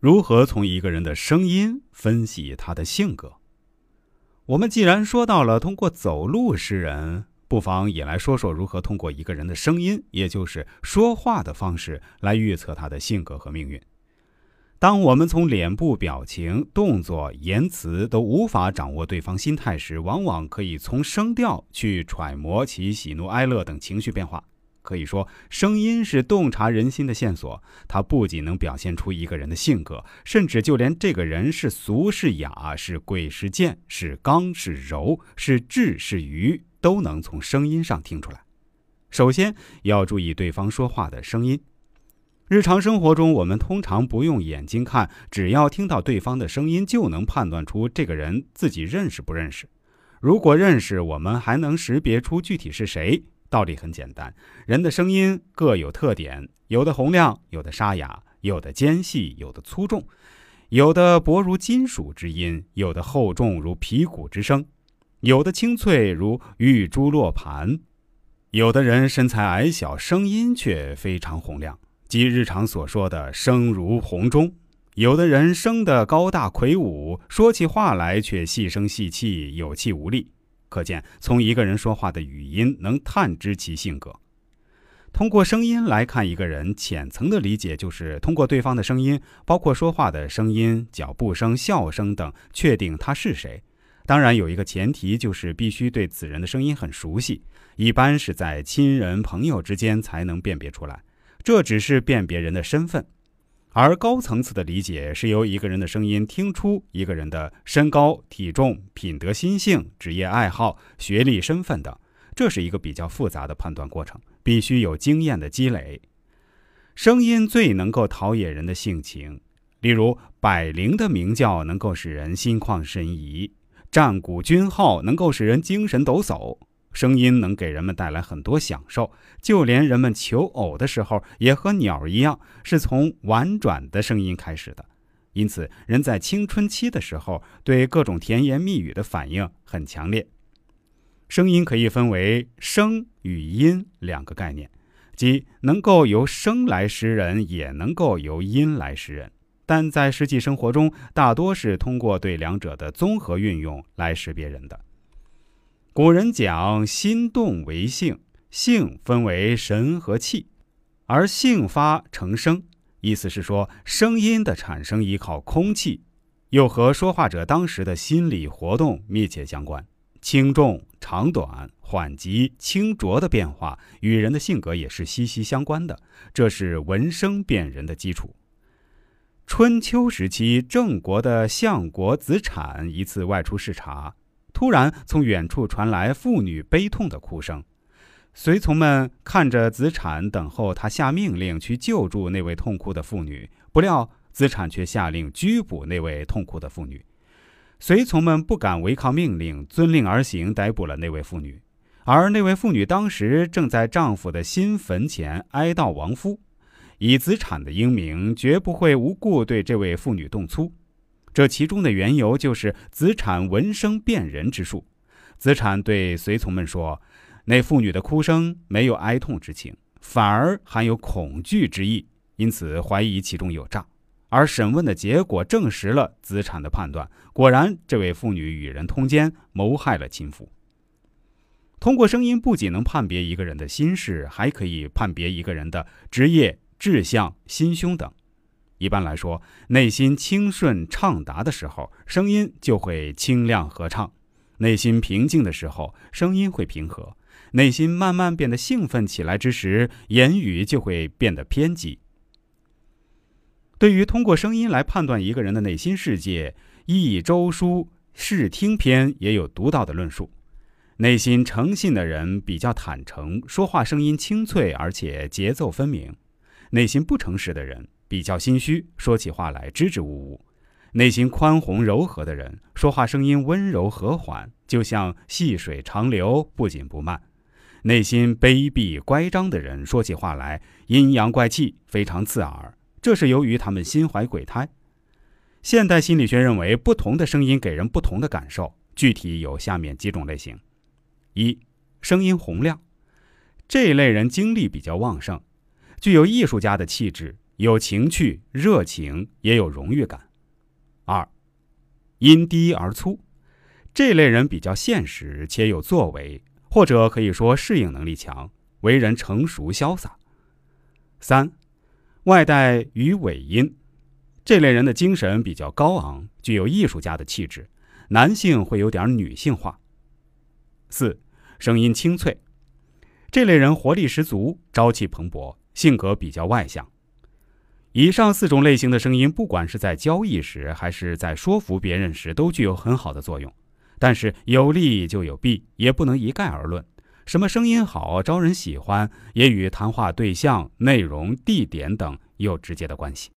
如何从一个人的声音分析他的性格？我们既然说到了通过走路识人，不妨也来说说如何通过一个人的声音，也就是说话的方式来预测他的性格和命运。当我们从脸部表情、动作、言辞都无法掌握对方心态时，往往可以从声调去揣摩其喜怒哀乐等情绪变化。可以说，声音是洞察人心的线索。它不仅能表现出一个人的性格，甚至就连这个人是俗是雅、是贵是贱、是刚是柔、是智是愚，都能从声音上听出来。首先要注意对方说话的声音。日常生活中，我们通常不用眼睛看，只要听到对方的声音，就能判断出这个人自己认识不认识。如果认识，我们还能识别出具体是谁。道理很简单，人的声音各有特点，有的洪亮，有的沙哑，有的尖细，有的粗重，有的薄如金属之音，有的厚重如皮鼓之声，有的清脆如玉珠落盘。有的人身材矮小，声音却非常洪亮，即日常所说的声如洪钟；有的人生得高大魁梧，说起话来却细声细气，有气无力。可见，从一个人说话的语音能探知其性格。通过声音来看一个人，浅层的理解就是通过对方的声音，包括说话的声音、脚步声、笑声等，确定他是谁。当然，有一个前提就是必须对此人的声音很熟悉，一般是在亲人朋友之间才能辨别出来。这只是辨别人的身份。而高层次的理解是由一个人的声音听出一个人的身高、体重、品德、心性、职业爱好、学历、身份等，这是一个比较复杂的判断过程，必须有经验的积累。声音最能够陶冶人的性情，例如百灵的鸣叫能够使人心旷神怡，战鼓军号能够使人精神抖擞。声音能给人们带来很多享受，就连人们求偶的时候，也和鸟一样，是从婉转的声音开始的。因此，人在青春期的时候，对各种甜言蜜语的反应很强烈。声音可以分为声与音两个概念，即能够由声来识人，也能够由音来识人。但在实际生活中，大多是通过对两者的综合运用来识别人的。古人讲心动为性，性分为神和气，而性发成声，意思是说声音的产生依靠空气，又和说话者当时的心理活动密切相关。轻重、长短、缓急、清浊的变化与人的性格也是息息相关的，这是闻声辨人的基础。春秋时期，郑国的相国子产一次外出视察。突然，从远处传来妇女悲痛的哭声。随从们看着子产，等候他下命令去救助那位痛哭的妇女。不料，子产却下令拘捕那位痛哭的妇女。随从们不敢违抗命令，遵令而行，逮捕了那位妇女。而那位妇女当时正在丈夫的新坟前哀悼亡夫。以子产的英明，绝不会无故对这位妇女动粗。这其中的缘由就是子产闻声辨人之术。子产对随从们说：“那妇女的哭声没有哀痛之情，反而含有恐惧之意，因此怀疑其中有诈。”而审问的结果证实了子产的判断，果然这位妇女与人通奸，谋害了亲夫。通过声音，不仅能判别一个人的心事，还可以判别一个人的职业、志向、心胸等。一般来说，内心清顺畅达的时候，声音就会清亮和畅；内心平静的时候，声音会平和；内心慢慢变得兴奋起来之时，言语就会变得偏激。对于通过声音来判断一个人的内心世界，《易周书视听篇》也有独到的论述：内心诚信的人比较坦诚，说话声音清脆，而且节奏分明；内心不诚实的人。比较心虚，说起话来支支吾吾；内心宽宏柔和的人，说话声音温柔和缓，就像细水长流，不紧不慢；内心卑鄙乖张的人，说起话来阴阳怪气，非常刺耳。这是由于他们心怀鬼胎。现代心理学认为，不同的声音给人不同的感受，具体有下面几种类型：一、声音洪亮，这一类人精力比较旺盛，具有艺术家的气质。有情趣、热情，也有荣誉感。二，音低而粗，这类人比较现实且有作为，或者可以说适应能力强，为人成熟潇洒。三，外带鱼尾音，这类人的精神比较高昂，具有艺术家的气质，男性会有点女性化。四，声音清脆，这类人活力十足，朝气蓬勃，性格比较外向。以上四种类型的声音，不管是在交易时，还是在说服别人时，都具有很好的作用。但是有利就有弊，也不能一概而论。什么声音好、招人喜欢，也与谈话对象、内容、地点等有直接的关系。